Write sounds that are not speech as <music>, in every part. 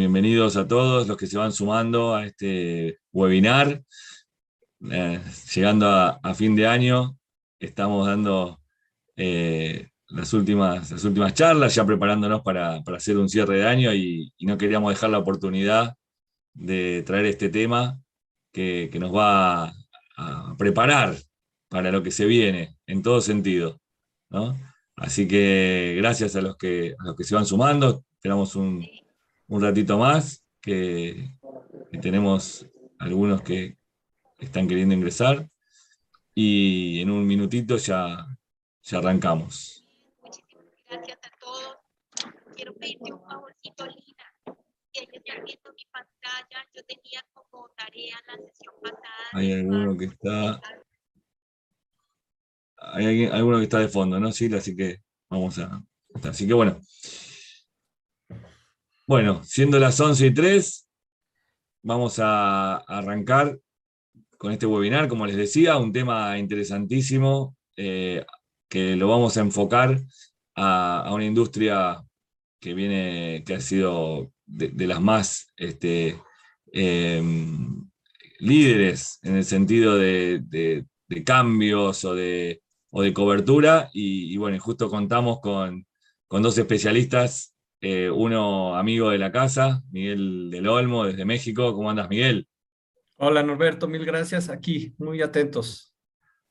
Bienvenidos a todos los que se van sumando a este webinar. Eh, llegando a, fin de año, estamos dando eh, las, últimas, las últimas charlas, ya preparándonos para, hacer un cierre de año y, no queríamos dejar la oportunidad de traer este tema que, nos va a, preparar para lo que se viene, en todo sentido. Así que gracias a los que, los que se van sumando, esperamos un, ratito más, que, tenemos algunos que están queriendo ingresar, y en un minutito ya, ya arrancamos. Muchísimas gracias a todos. Quiero pedirte un favorcito, Lina. Si ellos ya viendo mi pantalla, yo tenía como tarea la sesión pasada. Hay alguno que está hay alguno que está de fondo, ¿no? Sí, así que vamos a... Así que bueno. Bueno, siendo las 11 y 3, vamos a arrancar con este webinar, como les decía, un tema interesantísimo eh, que lo vamos a enfocar a, una industria que viene, que ha sido de, las más este, em, líderes en el sentido de cambios o de, o de cobertura. Y, bueno, justo contamos con, dos especialistas, eh, uno amigo de la casa, Miguel del Olmo, desde México. ¿Cómo andas, Miguel? Hola, Norberto, mil gracias. Aquí, muy atentos.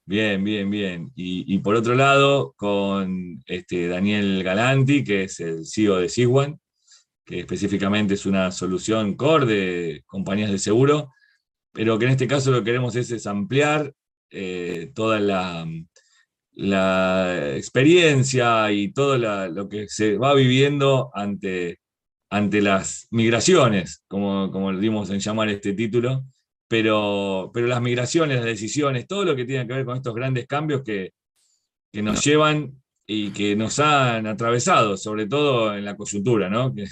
Bien, bien, bien. Y, por otro lado, con este Daniel Galanti, que es el CEO de Siguan, que específicamente es una solución core de compañías de seguro, pero que en este caso lo que queremos es, ampliar eh, toda la, la experiencia y todo lo que se va viviendo ante, ante las migraciones, como, como le dimos en llamar este título, pero, pero las migraciones, las decisiones, todo lo que tiene que ver con estos grandes cambios que, que nos llevan y que nos han atravesado, sobre todo en la coyuntura, ¿no? Que,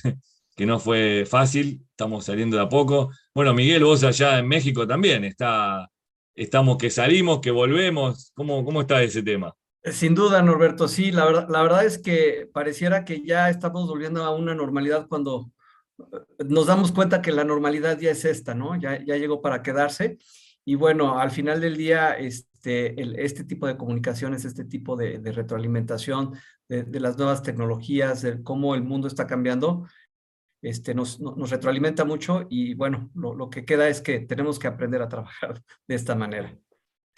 que no fue fácil, estamos saliendo de a poco. Bueno, Miguel, vos allá en México también, está, estamos que salimos, que volvemos. ¿Cómo, cómo está ese tema? Sin duda, Norberto, sí, la verdad, la verdad es que pareciera que ya estamos volviendo a una normalidad cuando eh, nos damos cuenta que la normalidad ya es esta, ¿no? Ya, ya llegó para quedarse. Y bueno, al final del día, este, este tipo de comunicaciones, este tipo de, retroalimentación de, las nuevas tecnologías, de cómo el mundo está cambiando, este, nos, nos retroalimenta mucho y bueno, lo, lo que queda es que tenemos que aprender a trabajar <laughs> de esta manera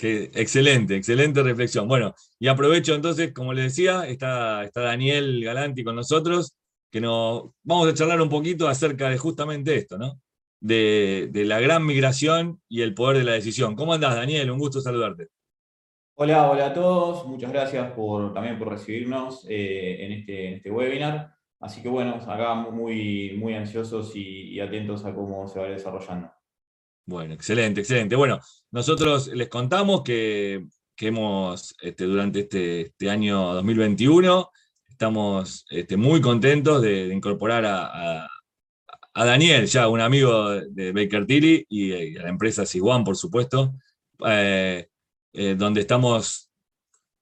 excelente, excelente reflexión. Bueno, y aprovecho entonces, como les decía, está, está Daniel Galanti con nosotros, que nos vamos a charlar un poquito acerca de justamente esto, ¿no? De, la gran migración y el poder de la decisión. ¿Cómo andás, Daniel? Un gusto saludarte. Hola, hola a todos. Muchas gracias por, también por recibirnos eh, en, este, en, este, webinar. Así que bueno, acá muy, muy ansiosos y, atentos a cómo se va desarrollando. Bueno, excelente, excelente. Bueno, nosotros les contamos que, hemos, este, durante este, este, año 2021, estamos este, muy contentos de, incorporar a, Daniel, ya un amigo de Baker Tilly y, a la empresa Siguan, por supuesto, eh, eh, donde estamos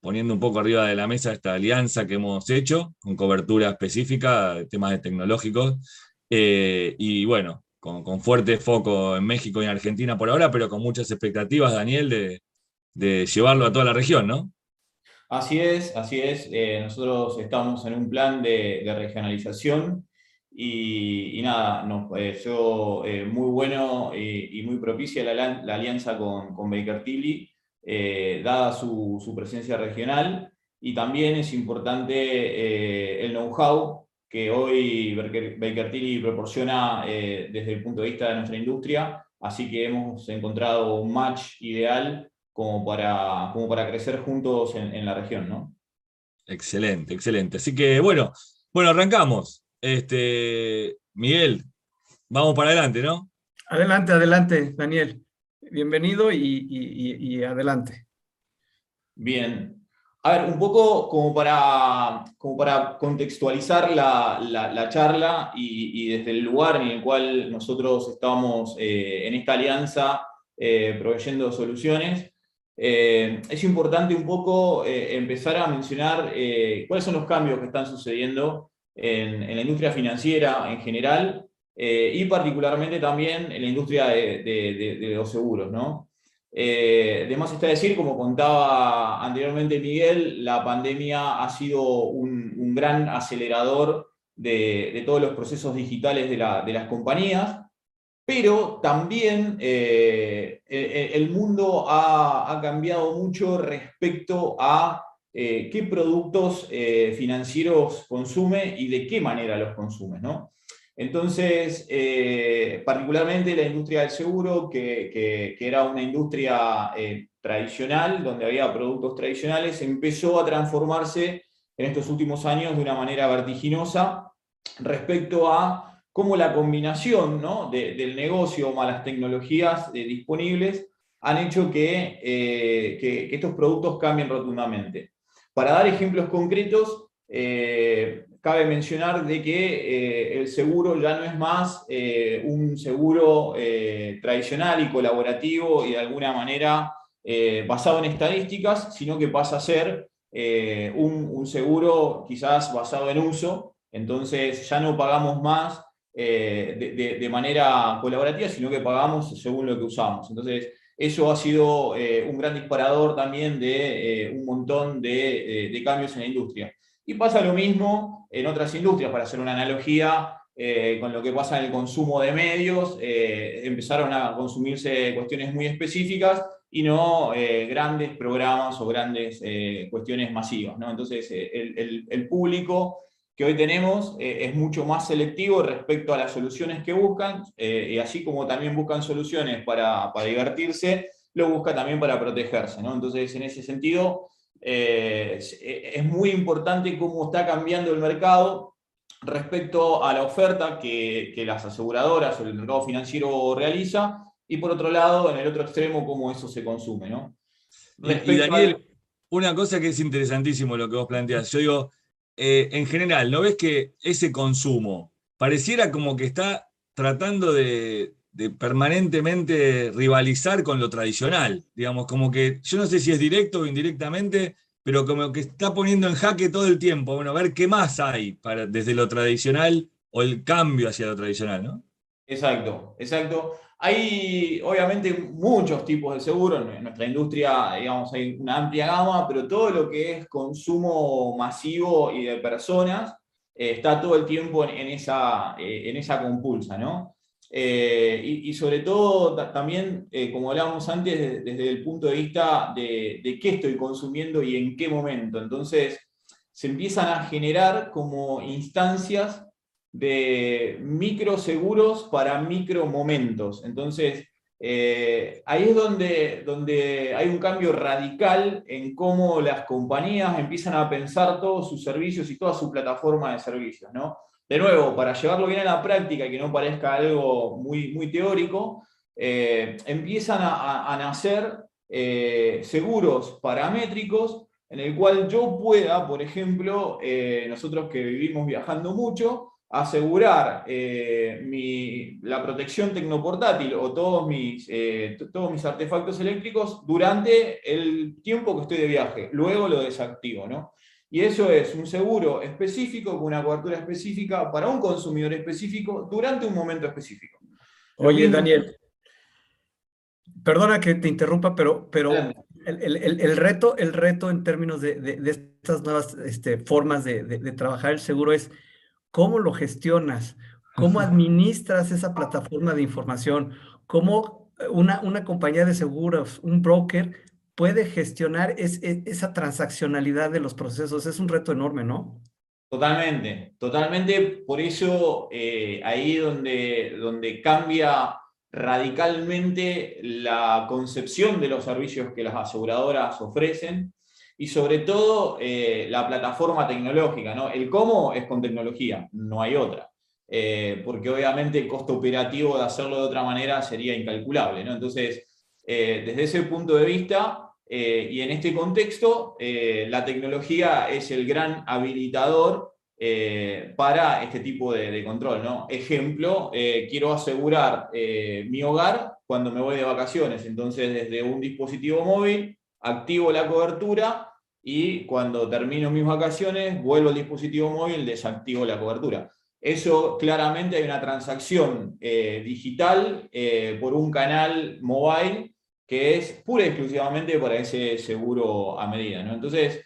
poniendo un poco arriba de la mesa esta alianza que hemos hecho, con cobertura específica, de temas tecnológicos. Eh, y bueno, con, fuerte foco en México y en Argentina por ahora, pero con muchas expectativas, Daniel, de, llevarlo a toda la región, ¿no? Así es, así es. Eh, nosotros estamos en un plan de, regionalización y, nada, nos pareció eh, muy bueno y, muy propicia la, alianza con, Baker Tilly, eh, dada su, su, presencia regional, y también es importante el know-how que hoy Baker Tilly proporciona eh, desde el punto de vista de nuestra industria, así que hemos encontrado un match ideal como para, como para crecer juntos en, la región, ¿no? Excelente, excelente. Así que bueno, bueno, arrancamos. Este, Miguel, vamos para adelante, ¿no? Adelante, adelante, Daniel. Bienvenido y adelante. Bien, a ver, un poco como para, como para contextualizar la, charla y, desde el lugar en el cual nosotros estamos eh, en esta alianza eh, proveyendo soluciones, eh, es importante un poco empezar a mencionar cuáles son los cambios que están sucediendo en, la industria financiera en general y particularmente también en la industria de, los seguros. ¿no? además está decir, como contaba anteriormente Miguel, la pandemia ha sido un, gran acelerador de, todos los procesos digitales de, las compañías, pero también eh, el mundo ha, cambiado mucho respecto a eh, qué productos eh, financieros consume y de qué manera los consume. ¿no? Entonces, particularmente la industria del seguro, que, que era una industria tradicional, donde había productos tradicionales, empezó a transformarse en estos últimos años de una manera vertiginosa respecto a cómo la combinación del negocio más las tecnologías eh, disponibles han hecho eh, que, estos productos cambien rotundamente. Para dar ejemplos concretos, eh, cabe mencionar de que el seguro ya no es más un seguro tradicional y colaborativo y de alguna manera basado en estadísticas, sino que pasa a ser un seguro quizás basado en uso, entonces ya no pagamos más eh, de, manera colaborativa, sino que pagamos según lo que usamos. Entonces eso ha sido eh, un gran disparador también de eh, un montón de, cambios en la industria. Y pasa lo mismo en otras industrias, para hacer una analogía con lo que pasa en el consumo de medios, empezaron a consumirse cuestiones muy específicas y no grandes programas o grandes cuestiones masivas. Entonces el, el público que hoy tenemos eh, es mucho más selectivo respecto a las soluciones que buscan, eh, y así como también buscan soluciones para, divertirse, lo busca también para protegerse. Entonces, en ese sentido, eh, es, muy importante cómo está cambiando el mercado respecto a la oferta que, las aseguradoras o el mercado financiero realiza, y por otro lado, en el otro extremo, cómo eso se consume. y Daniel, una cosa que es interesantísimo lo que vos planteas, yo digo, eh, en general, ¿no ves que ese consumo pareciera como que está tratando de, permanentemente rivalizar con lo tradicional? Digamos, como que yo no sé si es directo o indirectamente, pero como que está poniendo en jaque todo el tiempo, bueno, a ver qué más hay para, desde lo tradicional o el cambio hacia lo tradicional, ¿no? Exacto, exacto. Hay obviamente muchos tipos de seguros, en nuestra industria digamos, hay una amplia gama, pero todo lo que es consumo masivo y de personas eh, está todo el tiempo en, esa, eh, en esa compulsa. ¿no? Eh, y, sobre todo también, como hablábamos antes, desde el punto de vista de, de qué estoy consumiendo y en qué momento. Entonces, se empiezan a generar como instancias de microseguros para micromomentos. Entonces, eh, ahí es donde, donde hay un cambio radical en cómo las compañías empiezan a pensar todos sus servicios y toda su plataforma de servicios. ¿no? De nuevo, para llevarlo bien a la práctica y que no parezca algo muy, muy teórico, eh, empiezan a, nacer eh, seguros paramétricos en el cual yo pueda, por ejemplo, nosotros que vivimos viajando mucho, asegurar eh, la protección tecnoportátil o todos mis, eh, todos mis artefactos eléctricos durante el tiempo que estoy de viaje. Luego lo desactivo. ¿no? Y eso es un seguro específico con una cobertura específica para un consumidor específico durante un momento específico. Oye, Daniel, perdona que te interrumpa, pero, pero el, reto, el reto en términos de, estas nuevas este, formas de, de trabajar el seguro es cómo lo gestionas, cómo administras esa plataforma de información, cómo una, una compañía de seguros, un broker, puede gestionar e, esa transaccionalidad de los procesos. Es un reto enorme, ¿no? Totalmente, totalmente. Por eso eh, ahí donde, donde cambia radicalmente la concepción de los servicios que las aseguradoras ofrecen y sobre todo eh, la plataforma tecnológica. ¿no? El cómo es con tecnología, no hay otra. Eh, porque obviamente el costo operativo de hacerlo de otra manera sería incalculable. ¿no? Entonces, desde ese punto de vista, y en este contexto, la tecnología es el gran habilitador para este tipo de, control. ¿no? Ejemplo, quiero asegurar mi hogar cuando me voy de vacaciones. Entonces, desde un dispositivo móvil, activo la cobertura y cuando termino mis vacaciones vuelvo al dispositivo móvil, desactivo la cobertura. eso claramente hay una transacción eh, digital eh, por un canal mobile que es pura y exclusivamente para ese seguro a medida. ¿no? Entonces,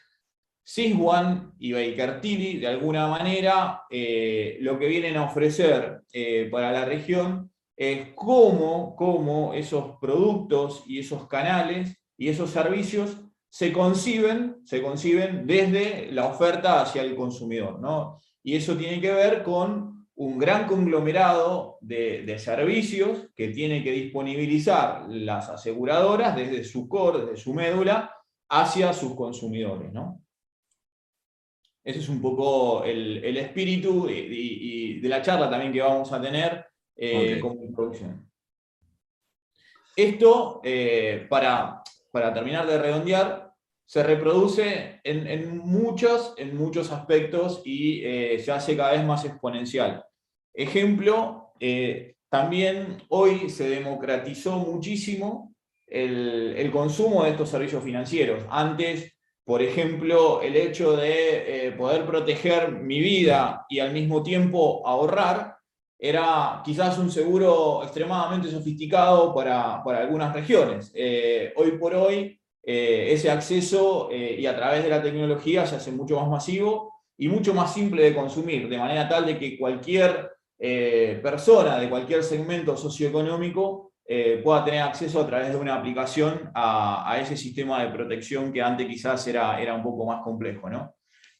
Siswan y Baker Tilly, de alguna manera, eh, lo que vienen a ofrecer para la región es cómo, cómo esos productos y esos canales y esos servicios se conciben, se conciben desde la oferta hacia el consumidor. ¿no? Y eso tiene que ver con un gran conglomerado de, servicios que tiene que disponibilizar las aseguradoras desde su core, desde su médula, hacia sus consumidores. ¿no? Ese es un poco el, espíritu y, de la charla también que vamos a tener eh, como introducción. Esto, eh, para, para terminar de redondear, se reproduce en, muchos, en muchos aspectos y eh, se hace cada vez más exponencial. Ejemplo, eh, también hoy se democratizó muchísimo el, consumo de estos servicios financieros. Antes, por ejemplo, el hecho de eh, poder proteger mi vida y al mismo tiempo ahorrar, era quizás un seguro extremadamente sofisticado para, para algunas regiones. hoy por hoy, eh, ese acceso eh, y a través de la tecnología se hace mucho más masivo y mucho más simple de consumir, de manera tal de que cualquier eh, persona de cualquier segmento socioeconómico pueda tener acceso a través de una aplicación a, ese sistema de protección que antes quizás era, era un poco más complejo. ¿no?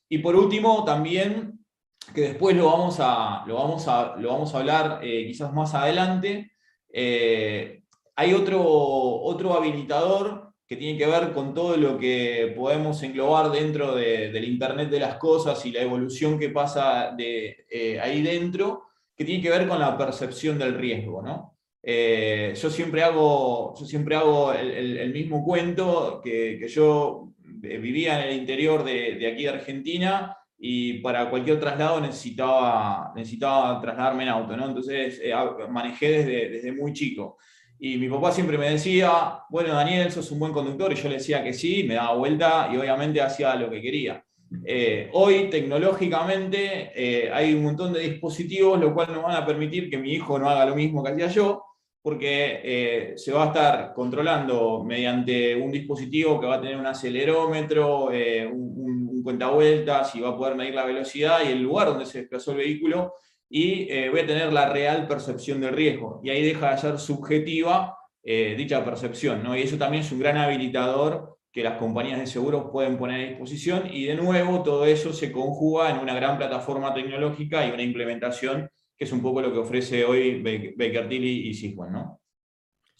Y por último, también, que después lo vamos a, lo vamos a, lo vamos a hablar quizás más adelante, hay otro, otro habilitador que tiene que ver con todo lo que podemos englobar dentro del Internet de las cosas y la evolución que pasa de, eh, ahí dentro, que tiene que ver con la percepción del riesgo. ¿no? Eh, yo siempre hago, yo siempre hago el, mismo cuento, que, yo eh, vivía en el interior de, aquí de Argentina y para cualquier traslado necesitaba, necesitaba trasladarme en auto, ¿no? entonces manejé desde, desde muy chico. Y mi papá siempre me decía, bueno, Daniel, sos un buen conductor, y yo le decía que sí, me daba vuelta y obviamente hacía lo que quería. Eh, hoy, tecnológicamente, eh, hay un montón de dispositivos, lo cual nos van a permitir que mi hijo no haga lo mismo que hacía yo, porque eh, se va a estar controlando mediante un dispositivo que va a tener un acelerómetro, un, un, cuenta vueltas y va a poder medir la velocidad y el lugar donde se desplazó el vehículo y eh, voy a tener la real percepción del riesgo. Y ahí deja de ser subjetiva eh, dicha percepción. ¿no? Y eso también es un gran habilitador que las compañías de seguros pueden poner a disposición y de nuevo todo eso se conjuga en una gran plataforma tecnológica y una implementación que es un poco lo que ofrece hoy Baker Tilly y Siswan, ¿no?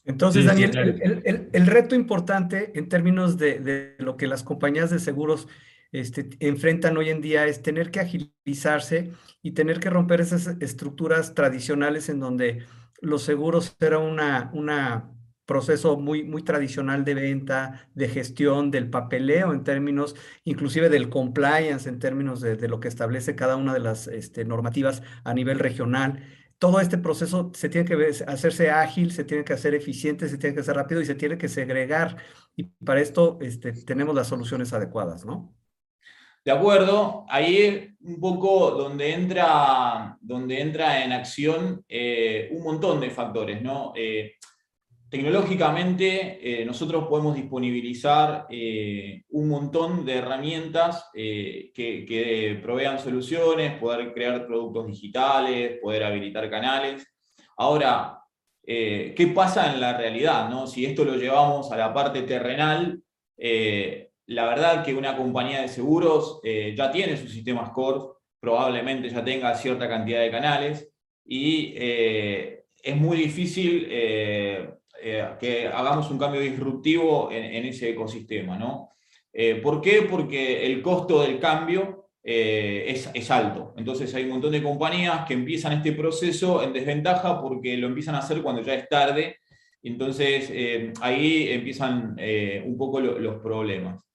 Entonces, Daniel, el, reto importante en términos de, de, lo que las compañías de seguros este, enfrentan hoy en día es tener que agilizarse y tener que romper esas estructuras tradicionales en donde los seguros era una proceso muy, muy tradicional de venta, de gestión, del papeleo en términos, inclusive del compliance en términos de, lo que establece cada una de las este, normativas a nivel regional. Todo este proceso se tiene que hacerse ágil, se tiene que hacer eficiente, se tiene que hacer rápido y se tiene que segregar. Y para esto este, tenemos las soluciones adecuadas, ¿no? De acuerdo, ahí es un poco donde entra, donde entra en acción eh, un montón de factores. ¿no? Eh, tecnológicamente eh, nosotros podemos disponibilizar un montón de herramientas que, provean soluciones, poder crear productos digitales, poder habilitar canales. Ahora, ¿qué pasa en la realidad? No? Si esto lo llevamos a la parte terrenal, la verdad que una compañía de seguros eh, ya tiene sus sistemas core, probablemente ya tenga cierta cantidad de canales y eh, es muy difícil eh, que hagamos un cambio disruptivo en, ese ecosistema. ¿no? ¿Por qué? Porque el costo del cambio es, es, alto. Entonces hay un montón de compañías que empiezan este proceso en desventaja porque lo empiezan a hacer cuando ya es tarde. Entonces ahí empiezan un poco los problemas.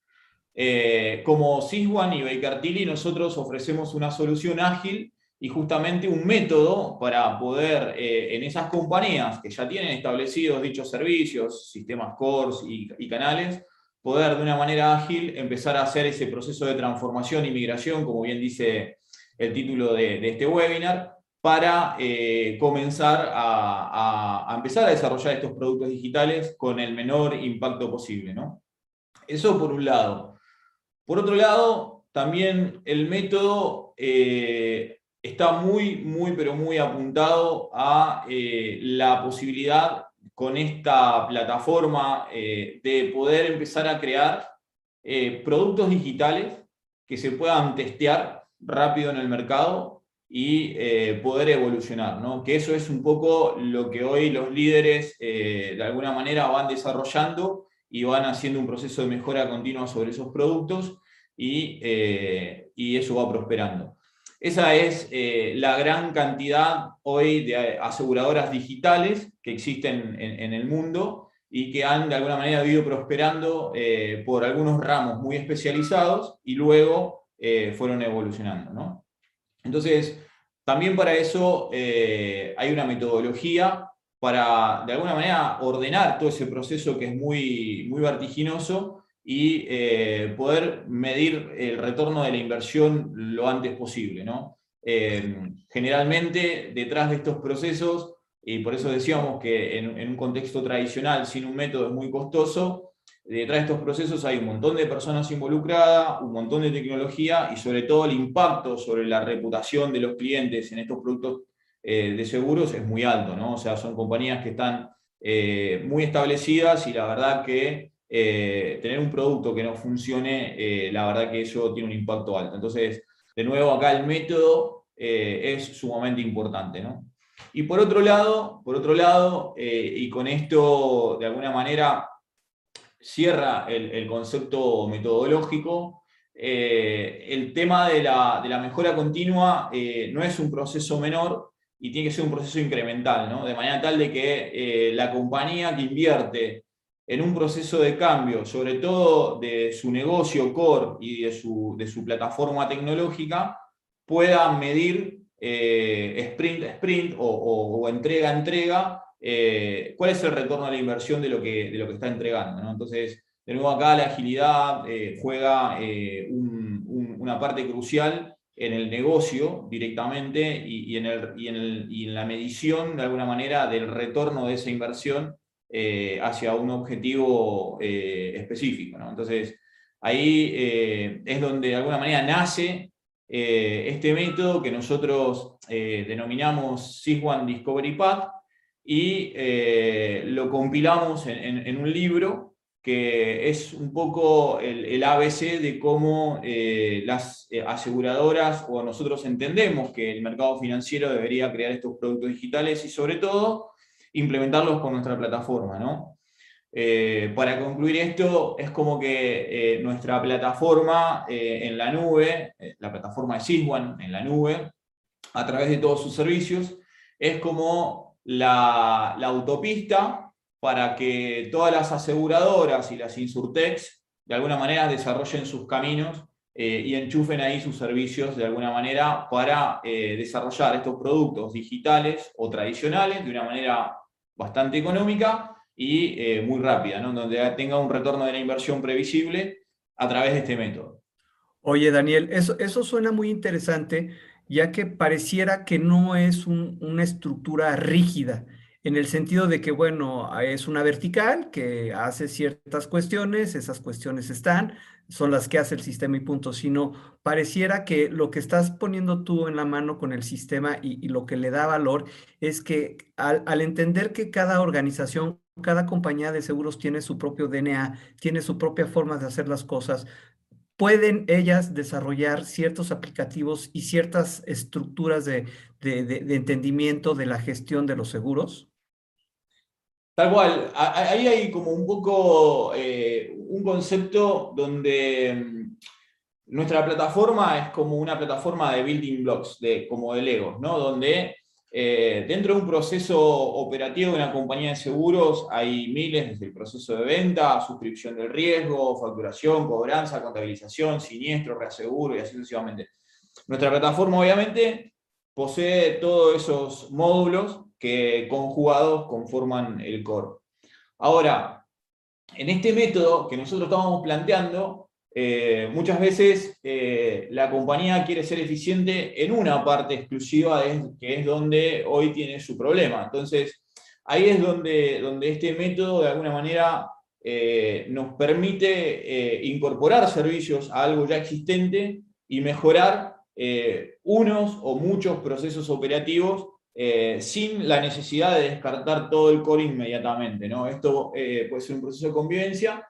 Eh, como Siswan y Tilly, nosotros ofrecemos una solución ágil y justamente un método para poder eh, en esas compañías que ya tienen establecidos dichos servicios, sistemas cores y, canales, poder de una manera ágil empezar a hacer ese proceso de transformación y migración, como bien dice el título de, este webinar, para eh, comenzar a, empezar a desarrollar estos productos digitales con el menor impacto posible. ¿no? Eso por un lado. Por otro lado, también el método eh, está muy, muy, pero muy apuntado a eh, la posibilidad con esta plataforma de poder empezar a crear productos digitales que se puedan testear rápido en el mercado y eh, poder evolucionar, ¿no? Que eso es un poco lo que hoy los líderes eh, de alguna manera van desarrollando y van haciendo un proceso de mejora continua sobre esos productos y, eh, eso va prosperando. Esa es la gran cantidad hoy de aseguradoras digitales que existen en, el mundo y que han de alguna manera ido prosperando por algunos ramos muy especializados y luego eh, fueron evolucionando. ¿no? Entonces, también para eso eh, hay una metodología para, de alguna manera, ordenar todo ese proceso que es muy, muy vertiginoso y eh, poder medir el retorno de la inversión lo antes posible. ¿no? generalmente, detrás de estos procesos, y por eso decíamos que en, en un contexto tradicional, sin un método es muy costoso, detrás de estos procesos hay un montón de personas involucradas, un montón de tecnología y sobre todo el impacto sobre la reputación de los clientes en estos productos eh, de seguros es muy alto, ¿no? O sea, son compañías que están eh, muy establecidas y la verdad que eh, tener un producto que no funcione, la verdad que eso tiene un impacto alto. Entonces, de nuevo, acá el método es sumamente importante, ¿no? Y por otro lado, por otro lado y con esto de alguna manera cierra el, concepto metodológico. El tema de la, mejora continua no es un proceso menor y tiene que ser un proceso incremental, ¿no? de manera tal de que eh, la compañía que invierte en un proceso de cambio, sobre todo de su negocio core y de su, de su plataforma tecnológica, pueda medir sprint a sprint o, entrega a entrega eh, cuál es el retorno a la inversión de lo que, de lo que está entregando. Entonces, de nuevo acá la agilidad eh, juega eh, una parte crucial en el negocio directamente y, en el, y, en la medición, de alguna manera, del retorno de esa inversión hacia un objetivo específico. Entonces, ahí es donde de alguna manera nace este método que nosotros denominamos SysOne Discovery Path, y eh, lo compilamos en, un libro que es un poco el, ABC de cómo eh, las eh, aseguradoras o nosotros entendemos que el mercado financiero debería crear estos productos digitales y sobre todo implementarlos con nuestra plataforma. ¿no? para concluir esto, es como que nuestra plataforma en la nube, la plataforma de Syswan en la nube, a través de todos sus servicios, es como la, autopista para que todas las aseguradoras y las insurtex de alguna manera desarrollen sus caminos eh, y enchufen ahí sus servicios de alguna manera para eh, desarrollar estos productos digitales o tradicionales de una manera bastante económica y eh, muy rápida, donde tenga un retorno de la inversión previsible a través de este método. Oye, Daniel, eso, eso suena muy interesante ya que pareciera que no es una estructura rígida, en el sentido de que, bueno, es una vertical que hace ciertas cuestiones, esas cuestiones están, son las que hace el sistema y punto, sino pareciera que lo que estás poniendo tú en la mano con el sistema y, lo que le da valor es que al, al entender que cada organización cada compañía de seguros tiene su propio DNA, tiene su propia forma de hacer las cosas, pueden ellas desarrollar ciertos aplicativos y ciertas estructuras de, entendimiento de la gestión de los seguros? Tal cual, ahí hay como un poco eh, un concepto donde mm, nuestra plataforma es como una plataforma de building blocks, de, como de Legos, ¿no? Donde eh, dentro de un proceso operativo de una compañía de seguros hay miles, desde el proceso de venta, suscripción del riesgo, facturación, cobranza, contabilización, siniestro, reaseguro y así sucesivamente. Nuestra plataforma obviamente posee todos esos módulos que conjugados conforman el core. Ahora, en este método que nosotros estábamos planteando, eh, muchas veces eh, la compañía quiere ser eficiente en una parte exclusiva, que es donde hoy tiene su problema. Entonces, ahí es donde, donde este método de alguna manera eh, nos permite incorporar servicios a algo ya existente y mejorar unos o muchos procesos operativos sin la necesidad de descartar todo el core inmediatamente. ¿no? Esto puede ser un proceso de convivencia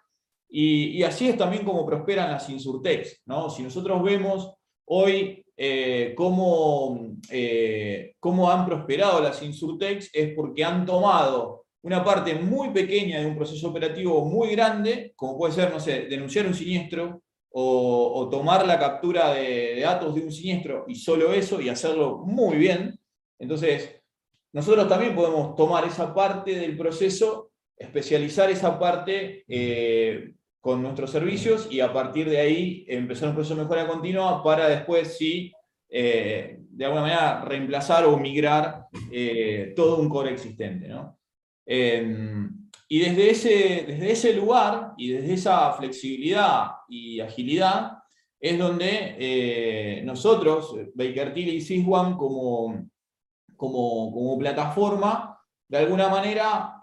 y, así es también como prosperan las insurtex. ¿no? Si nosotros vemos hoy eh, eh, cómo, han prosperado las insurtex, es porque han tomado una parte muy pequeña de un proceso operativo muy grande, como puede ser, no sé, denunciar un siniestro, o, tomar la captura de, datos de un siniestro y solo eso y hacerlo muy bien. Entonces, nosotros también podemos tomar esa parte del proceso, especializar esa parte eh, con nuestros servicios y a partir de ahí empezar un proceso de mejora continua para después sí, eh, de alguna manera, reemplazar o migrar eh, todo un core existente. Em, y desde ese, desde ese lugar y desde esa flexibilidad y agilidad es donde eh, nosotros, Baker Tilly y Syswan, como, como, como plataforma, de alguna manera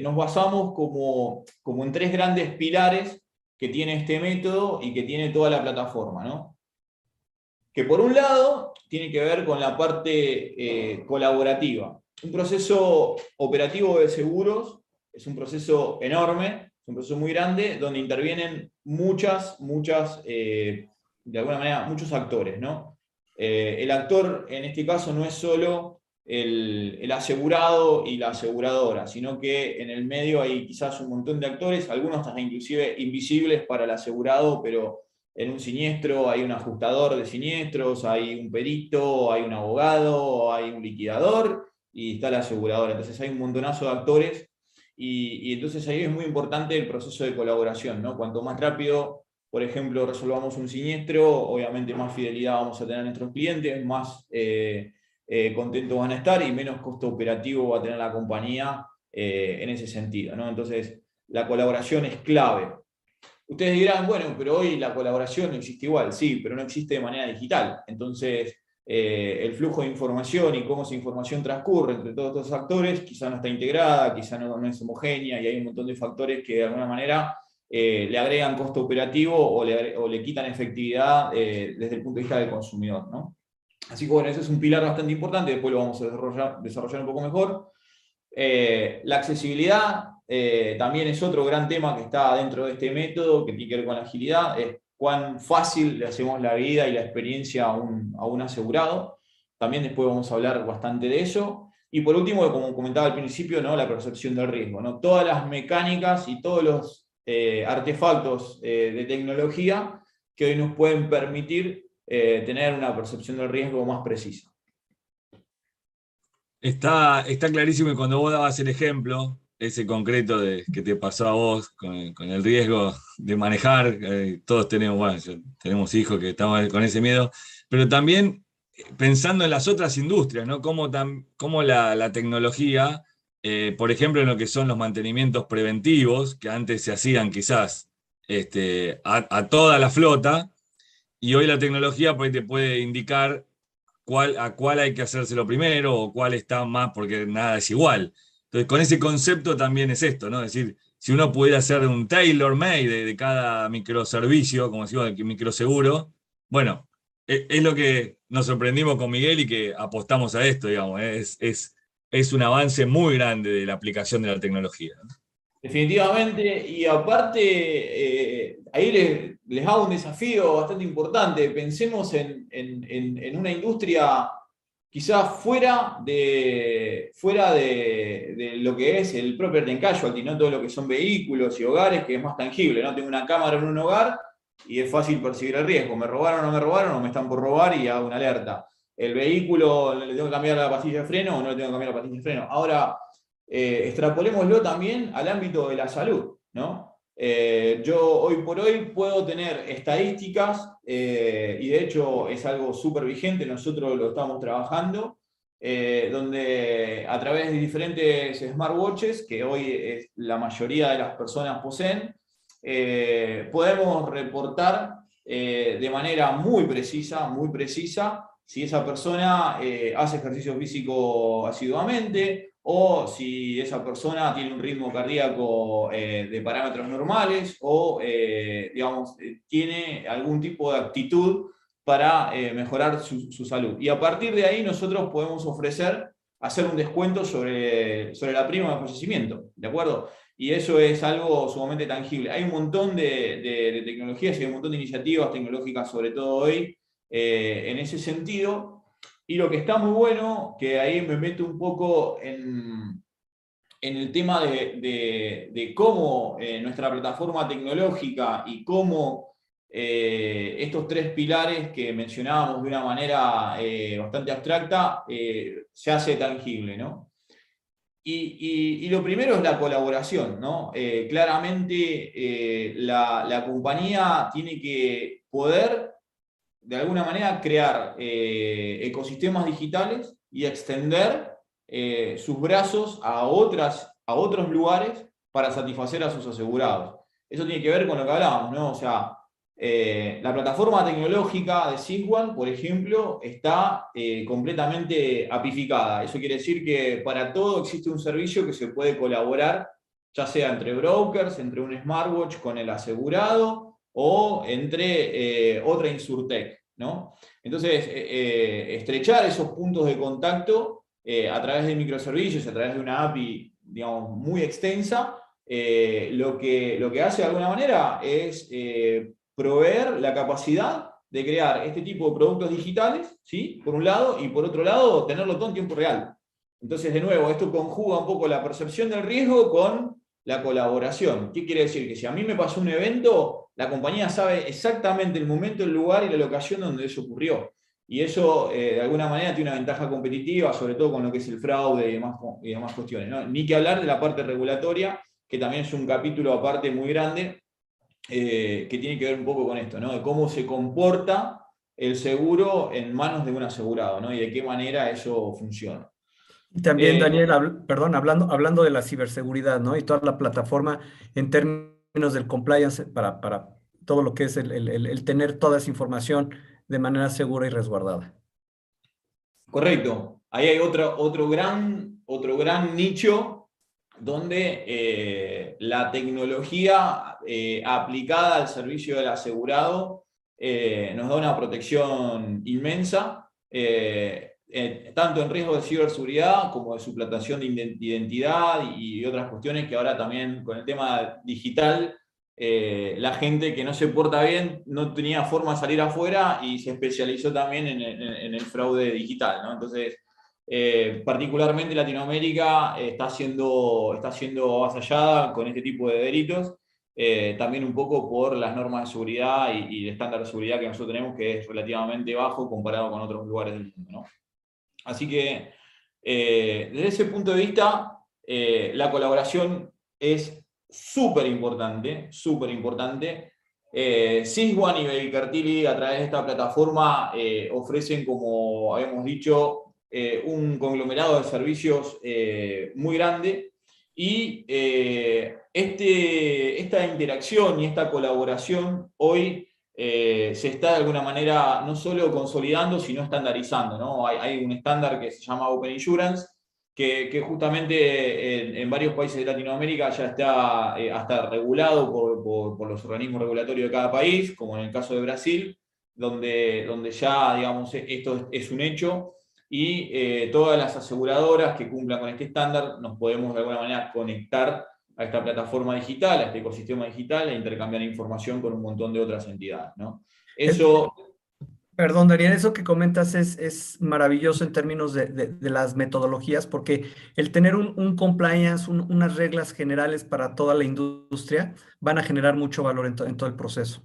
nos basamos como, como en tres grandes pilares que tiene este método y que tiene toda la plataforma. ¿no? Que por un lado tiene que ver con la parte eh, colaborativa. Un proceso operativo de seguros es un proceso enorme, es un proceso muy grande, donde intervienen muchas, muchas, eh, de alguna manera, muchos actores. ¿no? Eh, el actor en este caso no es solo el, asegurado y la aseguradora, sino que en el medio hay quizás un montón de actores, algunos hasta inclusive invisibles para el asegurado, pero en un siniestro hay un ajustador de siniestros, hay un perito, hay un abogado, hay un liquidador y está la aseguradora. Entonces hay un montonazo de actores y, y entonces ahí es muy importante el proceso de colaboración. Cuanto más rápido, por ejemplo, resolvamos un siniestro, obviamente más fidelidad vamos a tener a nuestros clientes, más... Eh, eh, contentos van a estar y menos costo operativo va a tener la compañía eh, en ese sentido. ¿no? Entonces, la colaboración es clave. Ustedes dirán, bueno, pero hoy la colaboración no existe igual, sí, pero no existe de manera digital. Entonces, eh, el flujo de información y cómo esa información transcurre entre todos estos actores quizá no está integrada, quizá no, es homogénea y hay un montón de factores que de alguna manera le agregan costo operativo o le, o le quitan efectividad desde el punto de vista del consumidor. ¿no? Así que bueno, ese es un pilar bastante importante, después lo vamos a desarrollar, un poco mejor. Eh, la accesibilidad eh, también es otro gran tema que está dentro de este método, que tiene que ver con la agilidad, es cuán fácil le hacemos la vida y la experiencia a un, a un asegurado. También después vamos a hablar bastante de eso. Y por último, como comentaba al principio, ¿no? la percepción del riesgo. ¿no? Todas las mecánicas y todos los eh, artefactos de tecnología que hoy nos pueden permitir eh, tener una percepción del riesgo más precisa. Está, está clarísimo que cuando vos dabas el ejemplo, ese concreto de, que te pasó a vos con, el riesgo de manejar, eh, todos tenemos, tenemos hijos que estamos con ese miedo, pero también pensando en las otras industrias, ¿no? Cómo, la, tecnología, eh, por ejemplo, en lo que son los mantenimientos preventivos, que antes se hacían quizás este, a, toda la flota, y hoy la tecnología pues, te puede indicar cuál, a cuál hay que hacérselo primero o cuál está más, porque nada es igual. Entonces, con ese concepto también es esto, ¿no? Es decir, si uno pudiera hacer un tailor-made de, cada microservicio, como decimos, de microseguro, bueno, es, es, lo que nos sorprendimos con Miguel y que apostamos a esto, digamos. Es, es, es un avance muy grande de la aplicación de la tecnología. Definitivamente, y aparte, eh, ahí les, les, hago un desafío bastante importante. Pensemos en, una industria quizás fuera, de, fuera de, lo que es el property and casualty, no todo lo que son vehículos y hogares, que es más tangible. ¿no? Tengo una cámara en un hogar y es fácil percibir el riesgo. Me robaron o no me robaron, o me están por robar y hago una alerta. El vehículo, ¿le tengo que cambiar la pastilla de freno o no le tengo que cambiar la pastilla de freno? Ahora, eh, extrapolémoslo también al ámbito de la salud. ¿no? Eh, yo hoy por hoy puedo tener estadísticas, eh, y de hecho es algo súper vigente, nosotros lo estamos trabajando, donde a través de diferentes smartwatches, que hoy la mayoría de las personas poseen, podemos reportar de manera muy precisa, muy precisa, si esa persona hace ejercicio físico asiduamente, o si esa persona tiene un ritmo cardíaco eh, de parámetros normales o, eh, digamos, eh, tiene algún tipo de actitud para mejorar su, salud. Y a partir de ahí nosotros podemos ofrecer hacer un descuento sobre, sobre la prima de fallecimiento, ¿de acuerdo? Y eso es algo sumamente tangible. Hay un montón de, de tecnologías y hay un montón de iniciativas tecnológicas, sobre todo hoy, en ese sentido, y lo que está muy bueno, que ahí me meto un poco en, el tema de, cómo eh, nuestra plataforma tecnológica y cómo eh, estos tres pilares que mencionábamos de una manera eh, bastante abstracta se hace tangible. ¿no? Y, lo primero es la colaboración. ¿no? claramente la, la compañía tiene que poder de alguna manera, crear eh, ecosistemas digitales y extender eh, sus brazos a, otras, a otros lugares para satisfacer a sus asegurados. Eso tiene que ver con lo que hablábamos, ¿no? O sea, eh, la plataforma tecnológica de Sigwan, por ejemplo, está completamente apificada. Eso quiere decir que para todo existe un servicio que se puede colaborar, ya sea entre brokers, entre un smartwatch con el asegurado, o entre eh, otra Insurtech. ¿no? Entonces, eh, eh, estrechar esos puntos de contacto a través de microservicios, a través de una API digamos, muy extensa, lo, que, lo que hace de alguna manera es proveer la capacidad de crear este tipo de productos digitales, ¿sí? por un lado, y por otro lado, tenerlo todo en tiempo real. Entonces, de nuevo, esto conjuga un poco la percepción del riesgo con la colaboración. ¿Qué quiere decir? Que si a mí me pasó un evento, la compañía sabe exactamente el momento, el lugar y la locación donde eso ocurrió. Y eso, eh, de alguna manera, tiene una ventaja competitiva, sobre todo con lo que es el fraude y demás, y demás cuestiones. Ni que hablar de la parte regulatoria, que también es un capítulo aparte muy grande, eh, que tiene que ver un poco con esto, de cómo se comporta el seguro en manos de un asegurado ¿no? y de qué manera eso funciona. Y también, eh, Daniel, perdón, hablando, hablando de la ciberseguridad ¿no? y toda la plataforma en términos del compliance para, para todo lo que es el, el, el, tener toda esa información de manera segura y resguardada. Correcto. Ahí hay otro, otro, gran, otro gran nicho donde eh, la tecnología eh, aplicada al servicio del asegurado eh, nos da una protección inmensa, tanto en riesgo de ciberseguridad como de suplantación de identidad y otras cuestiones que ahora también con el tema digital, eh, la gente que no se porta bien no tenía forma de salir afuera y se especializó también en, el fraude digital. ¿no? Entonces, eh, particularmente Latinoamérica está siendo, está siendo avasallada con este tipo de delitos. Eh, también un poco por las normas de seguridad y, y, el estándar de seguridad que nosotros tenemos, que es relativamente bajo comparado con otros lugares del mundo. ¿no? Así que eh, desde ese punto de vista, eh, la colaboración es súper importante, súper importante. Eh, y Baker a través de esta plataforma eh, ofrecen, como habíamos dicho, un conglomerado de servicios muy grande y este, esta interacción y esta colaboración hoy eh, se está de alguna manera no solo consolidando, sino estandarizando. ¿no? Hay, un estándar que se llama Open Insurance, que, justamente en, varios países de Latinoamérica ya está eh, hasta regulado por, los organismos regulatorios de cada país, como en el caso de Brasil, donde, donde ya digamos, esto es un hecho y eh, todas las aseguradoras que cumplan con este estándar nos podemos de alguna manera conectar a esta plataforma digital, a este ecosistema digital e intercambiar información con un montón de otras entidades. ¿no? Eso... Perdón, Daniel, eso que comentas es, es maravilloso en términos de, de, las metodologías, porque el tener un, un compliance, unas reglas generales para toda la industria, van a generar mucho valor en, en todo el proceso.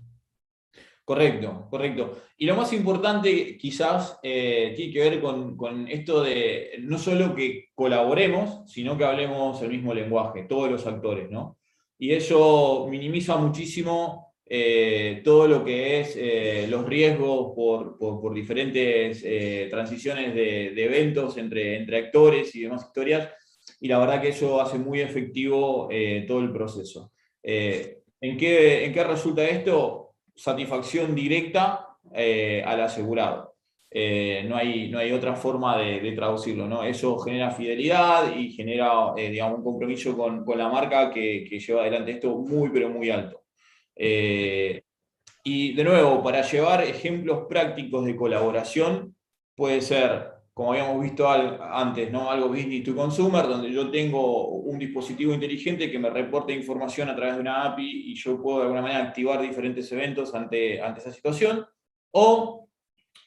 Correcto, correcto. Y lo más importante quizás eh, tiene que ver con, esto de no solo que colaboremos, sino que hablemos el mismo lenguaje, todos los actores, ¿no? Y eso minimiza muchísimo eh, todo lo que es eh, los riesgos por, diferentes transiciones de, eventos entre, entre actores y demás historias, y la verdad que eso hace muy efectivo todo el proceso ¿En qué, ¿En qué resulta esto? Satisfacción directa eh, al asegurado. Eh, no, hay, no hay otra forma de, traducirlo, ¿no? Eso genera fidelidad y genera, eh, digamos, un compromiso con, la marca que, lleva adelante esto muy, pero muy alto. y de nuevo, para llevar ejemplos prácticos de colaboración, puede ser como habíamos visto antes, ¿no? algo business to consumer, donde yo tengo un dispositivo inteligente que me reporta información a través de una API y yo puedo de alguna manera activar diferentes eventos ante, ante esa situación, o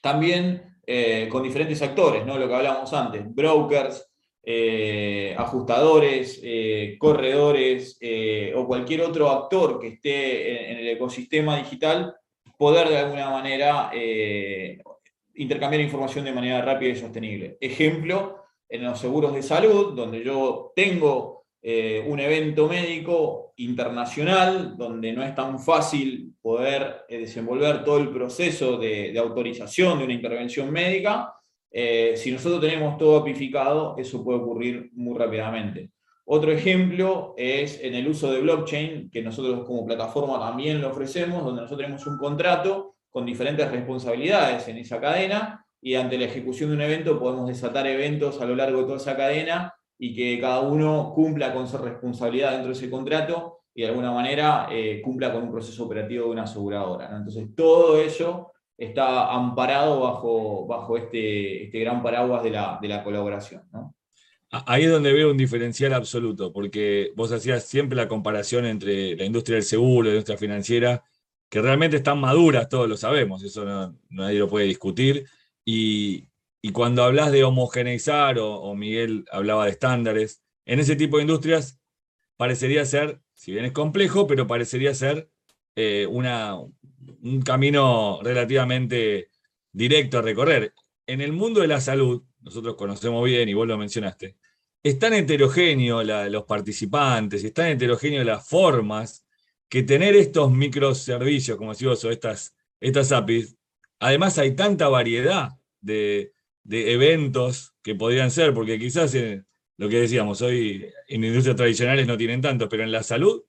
también eh, con diferentes actores, ¿no? lo que hablábamos antes, brokers, eh, ajustadores, eh, corredores o cualquier otro actor que esté en, en, el ecosistema digital, poder de alguna manera intercambiar información de manera rápida y sostenible. Ejemplo, en los seguros de salud, donde yo tengo eh, un evento médico internacional, donde no es tan fácil poder eh, desenvolver todo el proceso de, autorización de una intervención médica, eh, si nosotros tenemos todo apificado, eso puede ocurrir muy rápidamente. Otro ejemplo es en el uso de blockchain, que nosotros como plataforma también lo ofrecemos, donde nosotros tenemos un contrato con diferentes responsabilidades en esa cadena y ante la ejecución de un evento podemos desatar eventos a lo largo de toda esa cadena y que cada uno cumpla con su responsabilidad dentro de ese contrato y de alguna manera eh, cumpla con un proceso operativo de una aseguradora. Entonces todo eso está amparado bajo, bajo este, este gran paraguas de la, de la colaboración. Ahí es donde veo un diferencial absoluto, porque vos hacías siempre la comparación entre la industria del seguro, la industria financiera, que realmente están maduras, todos lo sabemos, eso nadie lo puede discutir. Y, cuando hablas de homogeneizar, o, Miguel hablaba de estándares, en ese tipo de industrias parecería ser, si bien es complejo, pero parecería ser eh, una, un camino relativamente directo a recorrer. En el mundo de la salud, nosotros conocemos bien, y vos lo mencionaste, es tan heterogéneo los participantes, es tan heterogéneo las formas que tener estos microservicios, como decimos, o estas, estas APIs, además hay tanta variedad de, eventos que podrían ser, porque quizás lo que decíamos, hoy en industrias tradicionales no tienen tanto, pero en la salud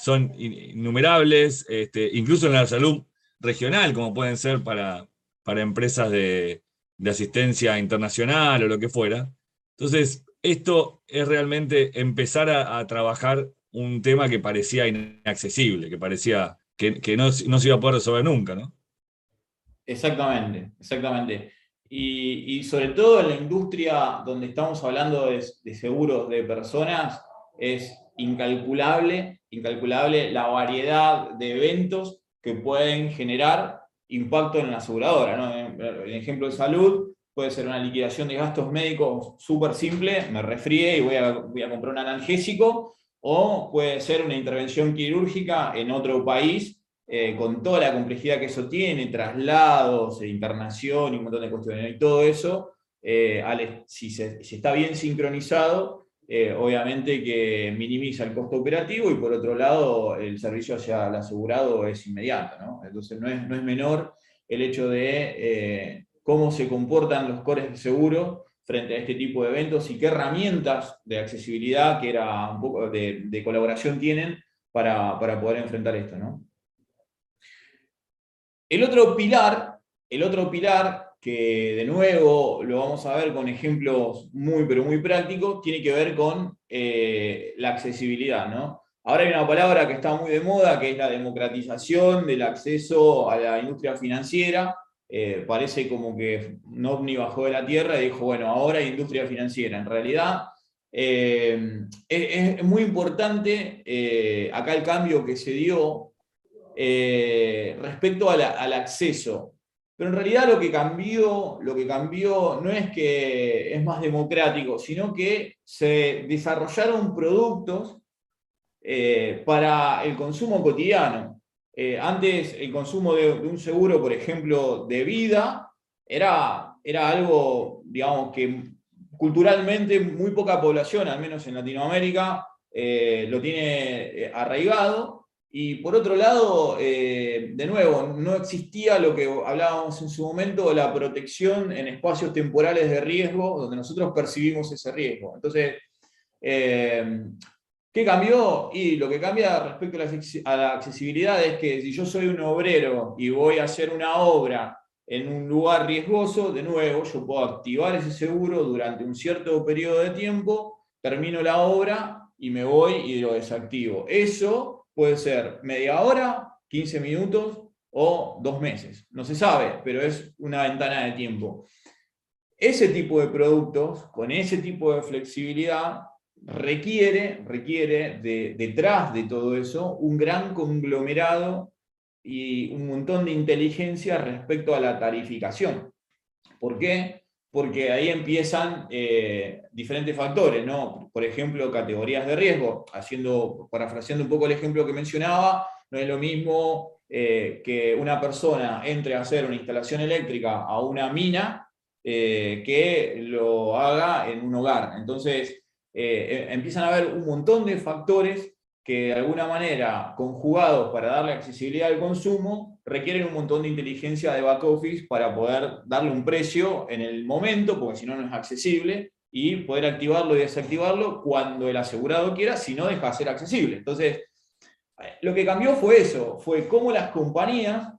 son innumerables, este, incluso en la salud regional, como pueden ser para, para empresas de, asistencia internacional o lo que fuera. Entonces, esto es realmente empezar a trabajar un tema que parecía inaccesible, que parecía que, no, se iba a poder resolver nunca, ¿no? Exactamente, exactamente. Y, sobre todo en la industria donde estamos hablando de, seguros de personas, es incalculable, incalculable la variedad de eventos que pueden generar impacto en la aseguradora. ¿no? El ejemplo de salud puede ser una liquidación de gastos médicos súper simple, me resfríe y voy a, voy a comprar un analgésico, o puede ser una intervención quirúrgica en otro país, eh, con toda la complejidad que eso tiene, traslados, internación y un montón de cuestiones. Y todo eso, eh, si, se, está bien sincronizado, eh, obviamente que minimiza el costo operativo y por otro lado el servicio hacia el asegurado es inmediato. Entonces no es, no es menor el hecho de cómo se comportan los cores de seguro frente a este tipo de eventos y qué herramientas de accesibilidad, que era un poco de, colaboración tienen para, poder enfrentar esto. ¿no? El otro pilar, el otro pilar, que de nuevo lo vamos a ver con ejemplos muy, pero muy prácticos, tiene que ver con eh, la accesibilidad. ¿no? Ahora hay una palabra que está muy de moda, que es la democratización del acceso a la industria financiera, eh, parece como que un ovni bajó de la tierra y dijo, bueno, ahora industria financiera. En realidad, eh, es, muy importante eh, acá el cambio que se dio respecto al acceso. Pero en realidad lo que, cambió, lo que cambió no es que es más democrático, sino que se desarrollaron productos para el consumo cotidiano. Eh, antes el consumo de, un seguro, por ejemplo, de vida, era, era algo, digamos, que culturalmente muy poca población, al menos en Latinoamérica, eh, lo tiene eh, arraigado. Y por otro lado, de nuevo, no existía lo que hablábamos en su momento, la protección en espacios temporales de riesgo, donde nosotros percibimos ese riesgo. Entonces, ¿Qué cambió? Y lo que cambia respecto a la accesibilidad es que si yo soy un obrero y voy a hacer una obra en un lugar riesgoso, de nuevo, yo puedo activar ese seguro durante un cierto periodo de tiempo, termino la obra y me voy y lo desactivo. Eso puede ser media hora, 15 minutos o dos meses. No se sabe, pero es una ventana de tiempo. Ese tipo de productos, con ese tipo de flexibilidad, requiere, requiere de, detrás de todo eso un gran conglomerado y un montón de inteligencia respecto a la tarificación. ¿Por qué? Porque ahí empiezan eh, diferentes factores, ¿no? Por ejemplo, categorías de riesgo. Haciendo, parafraseando un poco el ejemplo que mencionaba, no es lo mismo eh, que una persona entre a hacer una instalación eléctrica a una mina eh, que lo haga en un hogar. Entonces, empiezan a haber un montón de factores que de alguna manera, conjugados para darle accesibilidad al consumo, requieren un montón de inteligencia de back office para poder darle un precio en el momento, porque si no, no es accesible, y poder activarlo y desactivarlo cuando el asegurado quiera, si no deja de ser accesible. Entonces, lo que cambió fue eso, fue cómo las compañías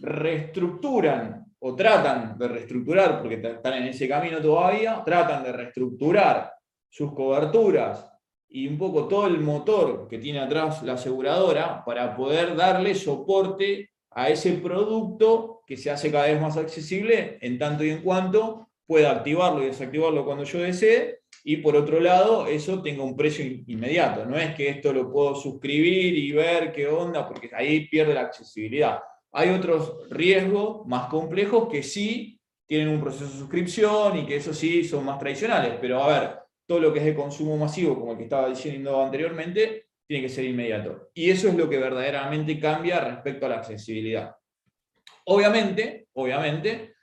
reestructuran o tratan de reestructurar, porque están en ese camino todavía, tratan de reestructurar sus coberturas y un poco todo el motor que tiene atrás la aseguradora para poder darle soporte a ese producto que se hace cada vez más accesible en tanto y en cuanto pueda activarlo y desactivarlo cuando yo desee, y por otro lado, eso tenga un precio inmediato. No es que esto lo puedo suscribir y ver qué onda, porque ahí pierde la accesibilidad. Hay otros riesgos más complejos que sí tienen un proceso de suscripción y que eso sí son más tradicionales, pero a ver, todo lo que es de consumo masivo, como el que estaba diciendo anteriormente, tiene que ser inmediato. Y eso es lo que verdaderamente cambia respecto a la accesibilidad. Obviamente, obviamente,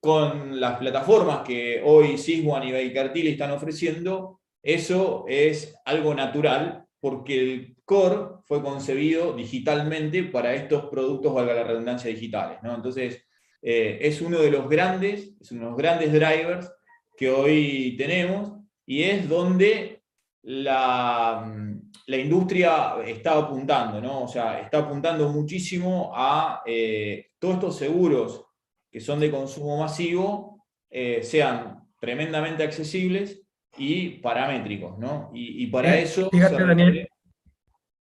con las plataformas que hoy Siswan y Bakertil están ofreciendo, eso es algo natural porque el core fue concebido digitalmente para estos productos, valga la redundancia, digitales. ¿no? Entonces, eh, es uno de los grandes, es uno de los grandes drivers que hoy tenemos y es donde la, industria está apuntando, ¿no? O sea, está apuntando muchísimo a eh, todos estos seguros que son de consumo masivo eh, sean tremendamente accesibles y paramétricos, ¿no? Y, para eso... Fíjate, Daniel,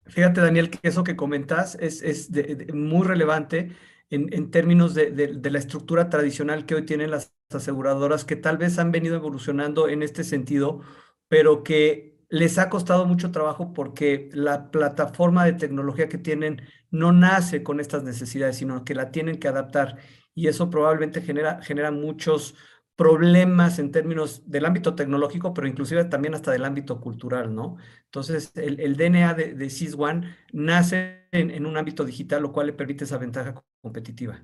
fíjate, Daniel, que eso que comentas es, muy relevante en, términos de, la estructura tradicional que hoy tienen las aseguradoras que tal vez han venido evolucionando en este sentido, pero que les ha costado mucho trabajo porque la plataforma de tecnología que tienen no nace con estas necesidades, sino que la tienen que adaptar. Y eso probablemente genera, genera muchos problemas en términos del ámbito tecnológico, pero inclusive también hasta del ámbito cultural, ¿no? Entonces, el, DNA de, de SysOne nace en, en un ámbito digital, lo cual le permite esa ventaja competitiva.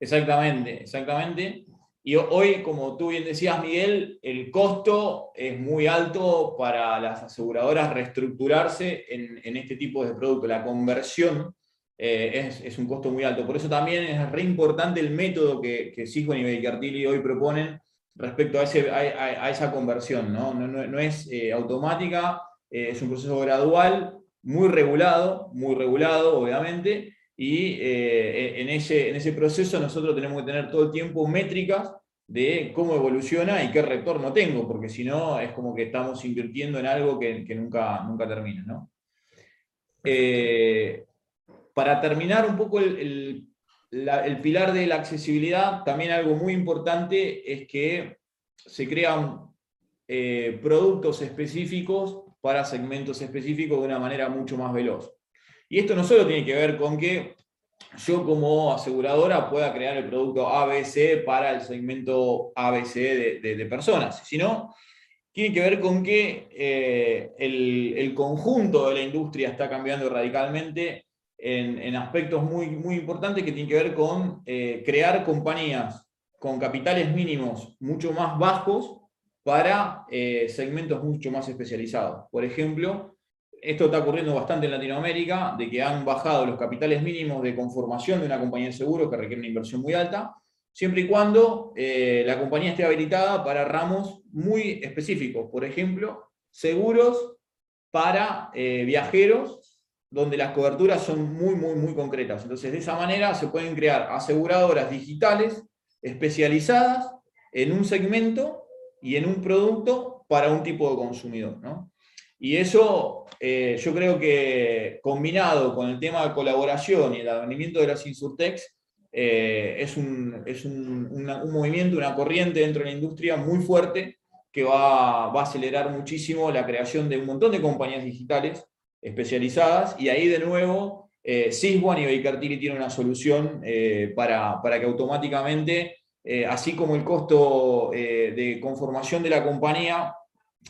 Exactamente, exactamente. Y hoy, como tú bien decías, Miguel, el costo es muy alto para las aseguradoras reestructurarse en, este tipo de producto. La conversión eh, es, un costo muy alto. Por eso también es re importante el método que, que y Medicartili hoy proponen respecto a, esa conversión. No, no, es eh, automática, eh, es un proceso gradual, muy regulado, muy regulado, obviamente, y eh, en, ese, en ese proceso nosotros tenemos que tener todo el tiempo métricas de cómo evoluciona y qué retorno tengo, porque si no es como que estamos invirtiendo en algo que, nunca, nunca termina. Eh, para terminar un poco el, pilar de la accesibilidad, también algo muy importante es que se crean eh, productos específicos para segmentos específicos de una manera mucho más veloz. Y esto no solo tiene que ver con que yo como aseguradora pueda crear el producto ABC para el segmento ABC de, personas, sino tiene que ver con que eh, el, conjunto de la industria está cambiando radicalmente en, aspectos muy, muy importantes que tienen que ver con eh, crear compañías con capitales mínimos mucho más bajos para eh, segmentos mucho más especializados. Por ejemplo, esto está ocurriendo bastante en Latinoamérica, de que han bajado los capitales mínimos de conformación de una compañía de seguros que requiere una inversión muy alta, siempre y cuando eh, la compañía esté habilitada para ramos muy específicos. Por ejemplo, seguros para eh, viajeros donde las coberturas son muy, muy, muy concretas. Entonces, de esa manera se pueden crear aseguradoras digitales especializadas en un segmento y en un producto para un tipo de consumidor. Y eso eh, yo creo que combinado con el tema de colaboración y el advenimiento de las Insurtex, eh, es, un, es un, un, movimiento, una corriente dentro de la industria muy fuerte que va, va, a acelerar muchísimo la creación de un montón de compañías digitales especializadas. Y ahí de nuevo eh, Syswan y Bakertilly tienen una solución eh, para, para, que automáticamente, así como el costo de conformación de la compañía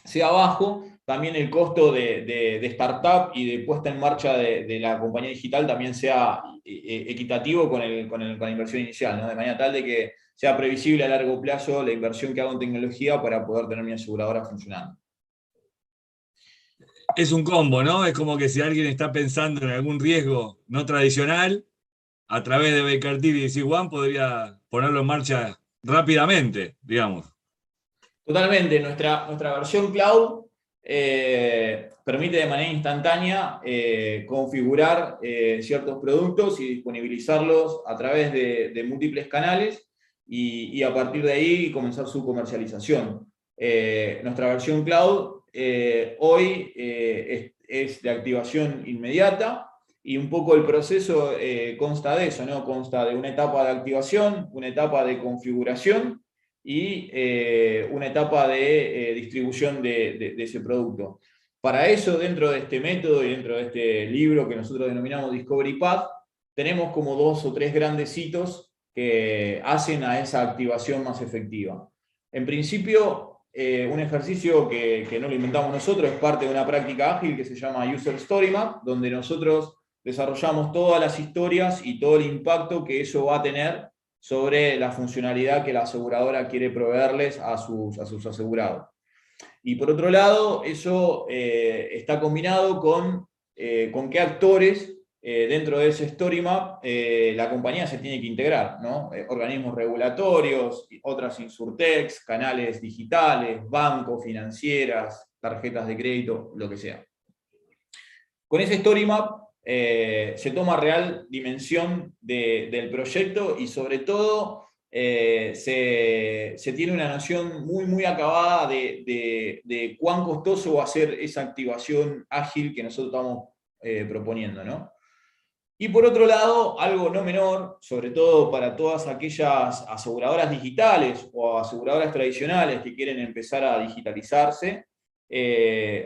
sea bajo, también el costo de, startup y de puesta en marcha de, la compañía digital también sea eh, eh, equitativo con, la inversión inicial, de manera tal de que sea previsible a largo plazo la inversión que hago en tecnología para poder tener mi aseguradora funcionando. Es un combo, ¿no? Es como que si alguien está pensando en algún riesgo no tradicional, a través de Baker y C1 podría ponerlo en marcha rápidamente, digamos. Totalmente. Nuestra, nuestra versión cloud eh, permite de manera instantánea eh, configurar eh, ciertos productos y disponibilizarlos a través de, múltiples canales y, a partir de ahí comenzar su comercialización. nuestra versión cloud hoy es, de activación inmediata y un poco el proceso consta de eso, ¿no? consta de una etapa de activación, una etapa de configuración y eh, una etapa de eh, distribución de, ese producto. Para eso, dentro de este método y dentro de este libro que nosotros denominamos Discovery Path, tenemos como dos o tres grandes hitos que hacen a esa activación más efectiva. En principio, eh, un ejercicio que, que, no lo inventamos nosotros, es parte de una práctica ágil que se llama User Story Map, donde nosotros desarrollamos todas las historias y todo el impacto que eso va a tener sobre la funcionalidad que la aseguradora quiere proveerles a sus, a sus asegurados. Y por otro lado, eso eh, está combinado con, eh, con qué actores eh, dentro de ese story map la compañía se tiene que integrar, ¿no? organismos regulatorios, otras insurtex, canales digitales, bancos, financieras, tarjetas de crédito, lo que sea. Con ese story map eh, se toma real dimensión del proyecto y sobre todo eh, se, tiene una noción muy, muy acabada de, cuán costoso va a ser esa activación ágil que nosotros estamos eh, proponiendo. Y por otro lado, algo no menor, sobre todo para todas aquellas aseguradoras digitales o aseguradoras tradicionales que quieren empezar a digitalizarse,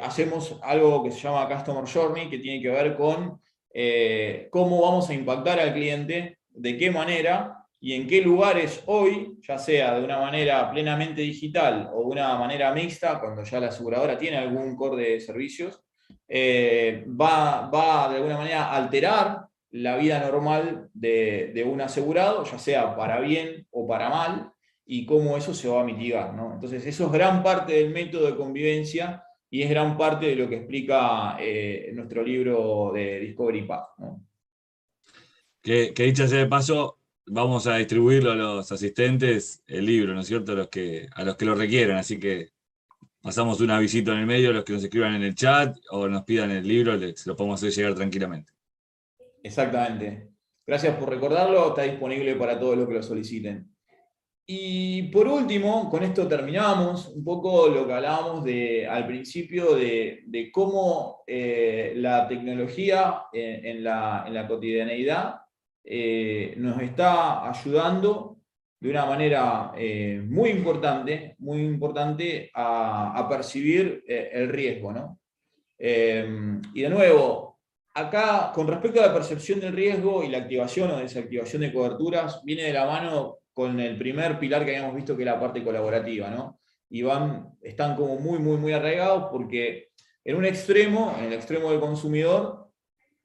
hacemos algo que se llama Customer Journey, que tiene que ver con eh, cómo vamos a impactar al cliente, de qué manera y en qué lugares hoy, ya sea de una manera plenamente digital o de una manera mixta, cuando ya la aseguradora tiene algún core de servicios, eh, va, va, de alguna manera a alterar la vida normal de, un asegurado, ya sea para bien o para mal, y cómo eso se va a mitigar. Entonces, eso es gran parte del método de convivencia y es gran parte de lo que explica eh, nuestro libro de Discovery Path. Que, que dicha sea de paso, vamos a distribuirlo a los asistentes el libro, ¿no es cierto? A los que, a los que lo requieran, así que pasamos una visita en el medio, a los que nos escriban en el chat o nos pidan el libro, les lo podemos hacer llegar tranquilamente. Exactamente. Gracias por recordarlo, está disponible para todos los que lo soliciten. Y por último, con esto terminamos un poco lo que hablábamos de, al principio de, cómo eh, la tecnología en, la, cotidianeidad eh, nos está ayudando de una manera eh, muy importante, muy importante a, percibir el riesgo. ¿no? y de nuevo, acá con respecto a la percepción del riesgo y la activación o desactivación de coberturas, viene de la mano con el primer pilar que habíamos visto, que es la parte colaborativa, ¿no? Y van, están como muy, muy, muy arraigados porque en un extremo, en el extremo del consumidor,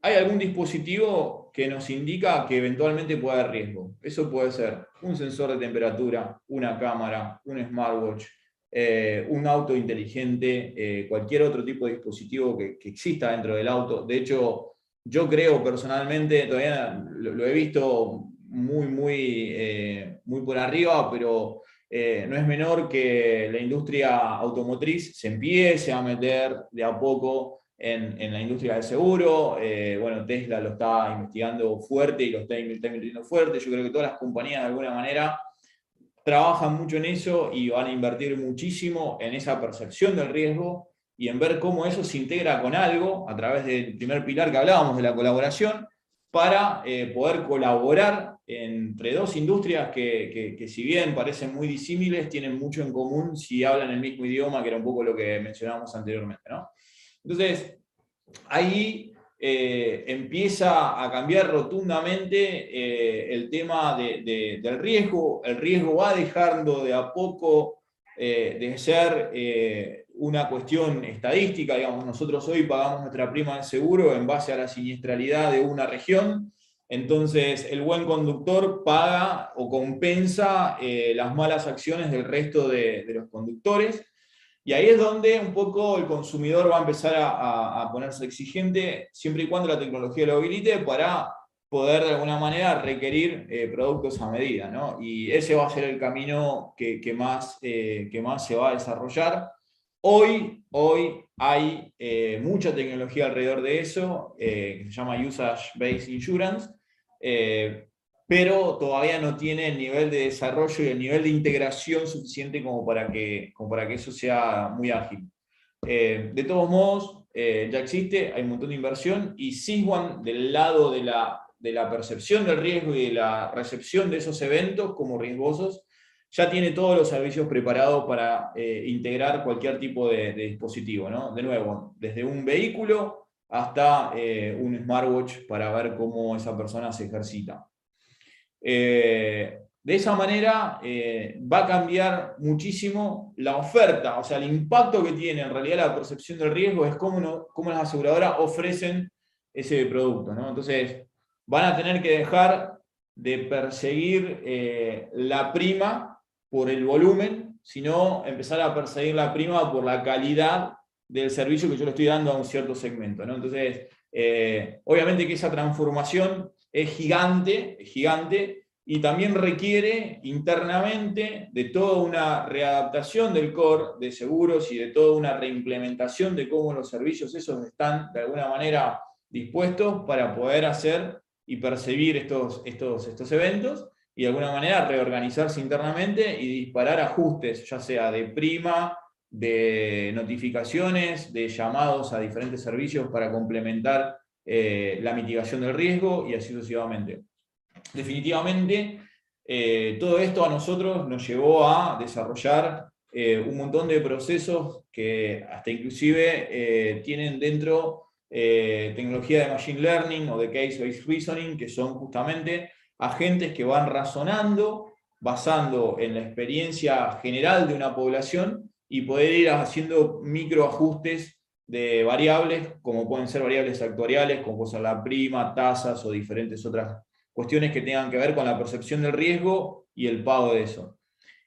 hay algún dispositivo que nos indica que eventualmente puede haber riesgo. Eso puede ser un sensor de temperatura, una cámara, un smartwatch, eh, un auto inteligente, eh, cualquier otro tipo de dispositivo que, exista dentro del auto. De hecho, yo creo personalmente, todavía lo he visto muy, muy, eh, muy por arriba, pero eh, no es menor que la industria automotriz se empiece a meter de a poco en, en la industria del seguro. Eh, bueno, Tesla lo está investigando fuerte y lo está, invirtiendo fuerte. Yo creo que todas las compañías de alguna manera trabajan mucho en eso y van a invertir muchísimo en esa percepción del riesgo y en ver cómo eso se integra con algo a través del primer pilar que hablábamos de la colaboración para poder colaborar entre dos industrias que, si bien parecen muy disímiles, tienen mucho en común si hablan el mismo idioma, que era un poco lo que mencionábamos anteriormente. Entonces, ahí eh, empieza a cambiar rotundamente eh, el tema del riesgo. El riesgo va dejando de a poco eh, de ser una cuestión estadística. Digamos, nosotros hoy pagamos nuestra prima de seguro en base a la siniestralidad de una región. Entonces, el buen conductor paga o compensa las malas acciones del resto de los conductores. Y ahí es donde un poco el consumidor va a empezar a, ponerse exigente, siempre y cuando la tecnología lo habilite, para poder de alguna manera requerir eh, productos a medida. Y ese va a ser el camino que, más, eh, que más se va a desarrollar. Hoy, hoy hay eh, mucha tecnología alrededor de eso, que se llama Usage Based Insurance, pero todavía no tiene el nivel de desarrollo y el nivel de integración suficiente como para que, para que eso sea muy ágil. Eh, de todos modos, eh, ya existe, hay un montón de inversión y Siswan del lado de la, de la percepción del riesgo y de la recepción de esos eventos como riesgosos, ya tiene todos los servicios preparados para eh, integrar cualquier tipo de, dispositivo. ¿no? De nuevo, desde un vehículo hasta un smartwatch para ver cómo esa persona se ejercita. Eh, de esa manera eh, va a cambiar muchísimo la oferta, o sea, el impacto que tiene en realidad la percepción del riesgo es cómo, cómo las aseguradoras ofrecen ese producto. Entonces, van a tener que dejar de perseguir eh, la prima por el volumen, sino empezar a perseguir la prima por la calidad del servicio que yo le estoy dando a un cierto segmento. Entonces, obviamente que esa transformación es gigante, gigante, y también requiere internamente de toda una readaptación del core de seguros y de toda una reimplementación de cómo los servicios esos están de alguna manera dispuestos para poder hacer y percibir estos, estos, estos eventos y de alguna manera reorganizarse internamente y disparar ajustes, ya sea de prima, de notificaciones, de llamados a diferentes servicios para complementar eh, la mitigación del riesgo y así sucesivamente. Definitivamente, eh, todo esto a nosotros nos llevó a desarrollar eh, un montón de procesos que hasta inclusive tienen dentro tecnología de Machine Learning o de Case-Based Reasoning, que son justamente agentes que van razonando basando en la experiencia general de una población y poder ir haciendo microajustes de variables, como pueden ser variables actuariales, como puede la prima, tasas o diferentes otras cuestiones que tengan que ver con la percepción del riesgo y el pago de eso.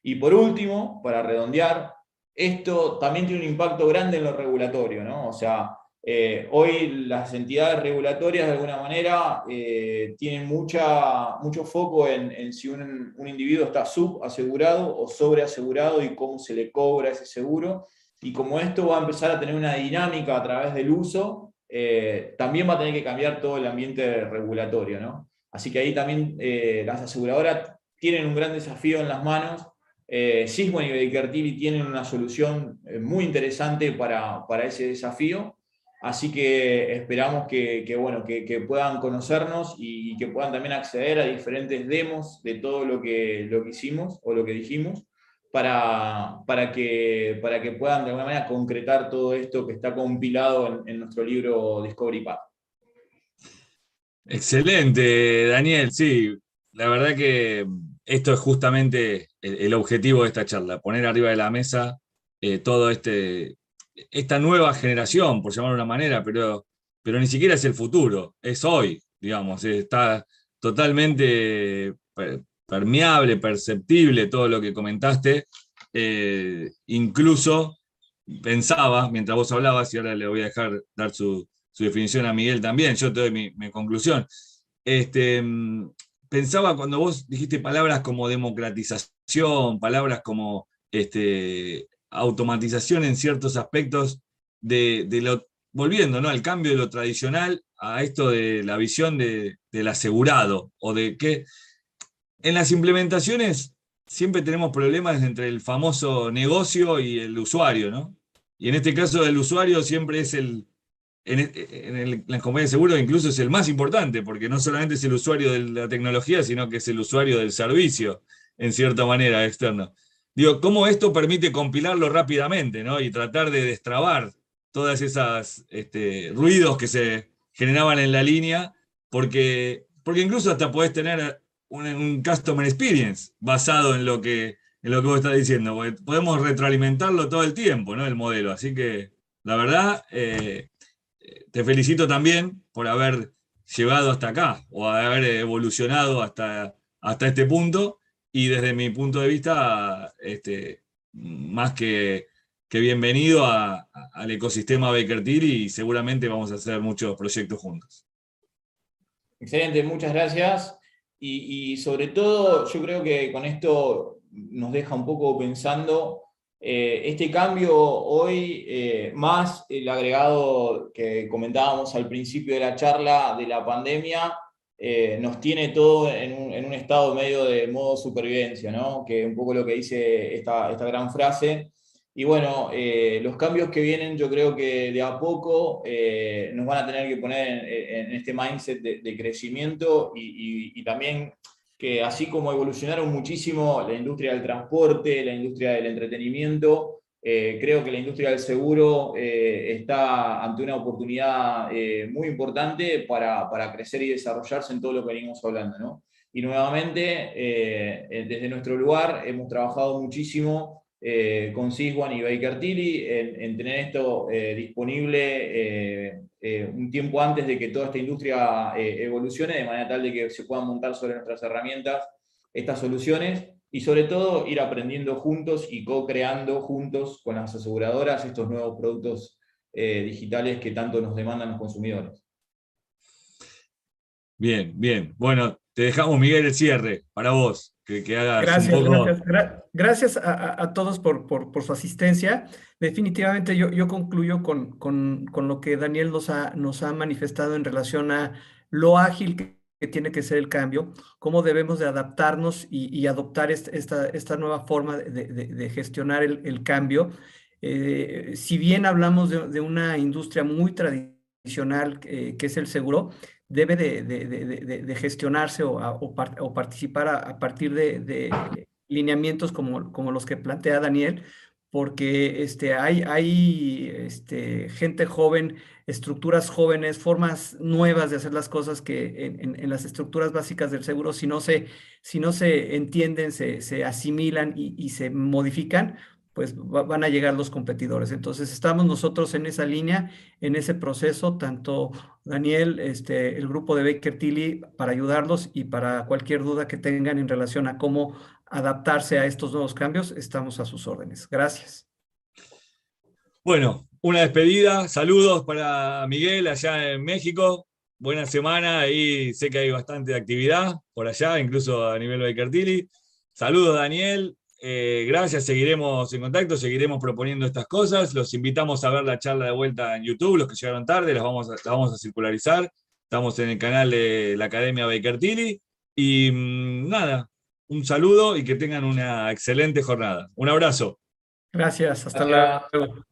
Y por último, para redondear, esto también tiene un impacto grande en lo regulatorio, ¿no? O sea, eh, hoy las entidades regulatorias de alguna manera eh, tienen mucha, mucho foco en, si un, un, individuo está subasegurado o sobreasegurado y cómo se le cobra ese seguro y como esto va a empezar a tener una dinámica a través del uso, eh, también va a tener que cambiar todo el ambiente regulatorio. ¿no? Así que ahí también eh, las aseguradoras tienen un gran desafío en las manos. Eh, y Baker tienen una solución eh, muy interesante para, para, ese desafío. Así que esperamos que, bueno, que, puedan conocernos y que puedan también acceder a diferentes demos de todo lo que, lo que hicimos o lo que dijimos para, para, que, para que puedan de alguna manera concretar todo esto que está compilado en, nuestro libro Discovery Path. Excelente, Daniel. Sí, la verdad que esto es justamente el, objetivo de esta charla, poner arriba de la mesa eh, todo este, esta nueva generación, por llamarlo de una manera, pero, pero ni siquiera es el futuro, es hoy, digamos, está totalmente eh, permeable, perceptible todo lo que comentaste. Eh, incluso pensaba, mientras vos hablabas, y ahora le voy a dejar dar su, definición a Miguel también, yo te doy mi, conclusión. Este, mm, pensaba cuando vos dijiste palabras como democratización, palabras como este, automatización en ciertos aspectos de, volviendo ¿no? al cambio de lo tradicional a esto de la visión de, del asegurado, o de que en las implementaciones siempre tenemos problemas entre el famoso negocio y el usuario, ¿no? Y en este caso el usuario siempre es el, en, las compañías de seguro incluso es el más importante, porque no solamente es el usuario de la tecnología, sino que es el usuario del servicio, en cierta manera, externo. Digo, ¿cómo esto permite compilarlo rápidamente ¿no? y tratar de destrabar todas esas este, ruidos que se generaban en la línea? Porque, porque incluso hasta podés tener un, customer experience basado en lo que, en lo que vos estás diciendo, podemos retroalimentarlo todo el tiempo, ¿no? El modelo. Así que, la verdad, eh, te felicito también por haber llegado hasta acá o haber evolucionado hasta, hasta este punto y desde mi punto de vista, este, más que, que bienvenido al ecosistema Baker y seguramente vamos a hacer muchos proyectos juntos. Excelente, muchas gracias. Y, y, sobre todo, yo creo que con esto nos deja un poco pensando eh, este cambio hoy, eh, más el agregado que comentábamos al principio de la charla de la pandemia, eh, nos tiene todo en un, estado medio de modo supervivencia, ¿no? que es un poco lo que dice esta, esta gran frase. Y bueno, los cambios que vienen yo creo que de a poco nos van a tener que poner en, este mindset de, crecimiento y, y también que así como evolucionaron muchísimo la industria del transporte, la industria del entretenimiento, eh, creo que la industria del seguro eh, está ante una oportunidad eh, muy importante para, para, crecer y desarrollarse en todo lo que venimos hablando. Y nuevamente, desde nuestro lugar, hemos trabajado muchísimo con Siswan y Baker Tilly en, tener esto disponible un tiempo antes de que toda esta industria evolucione, de manera tal de que se puedan montar sobre nuestras herramientas estas soluciones y sobre todo ir aprendiendo juntos y co-creando juntos con las aseguradoras estos nuevos productos eh, digitales que tanto nos demandan los consumidores. Bien, bien. Bueno, te dejamos, Miguel, el cierre para vos. Que, gracias, gracias, a, todos por, por, su asistencia. Definitivamente yo, yo concluyo con, con, con, lo que Daniel nos ha, nos ha manifestado en relación a lo ágil que, tiene que ser el cambio, cómo debemos de adaptarnos y, adoptar esta, nueva forma de, gestionar el, cambio. Eh, si bien hablamos de, una industria muy tradicional eh, que es el seguro, debe de, gestionarse o, participar a, partir de, lineamientos como, los que plantea Daniel, porque este, hay, hay este, gente joven, estructuras jóvenes, formas nuevas de hacer las cosas que en, las estructuras básicas del seguro, si no se, si no se entienden, se, se asimilan y, y, se modifican, pues van a llegar los competidores. Entonces estamos nosotros en esa línea, en ese proceso, tanto Daniel, este, el grupo de Baker Tilly, para ayudarlos y para cualquier duda que tengan en relación a cómo adaptarse a estos nuevos cambios, estamos a sus órdenes. Gracias. Bueno, una despedida, saludos para Miguel allá en México. Buena semana, ahí sé que hay bastante actividad por allá, incluso a nivel Baker Tilly. Saludos Daniel, eh, gracias, seguiremos en contacto, seguiremos proponiendo estas cosas. Los invitamos a ver la charla de vuelta en YouTube, los que llegaron tarde, las vamos a, vamos a circularizar. Estamos en el canal de la Academia Baker Tilly. Y mm, nada, un saludo y que tengan una excelente jornada. Un abrazo. Gracias, hasta luego.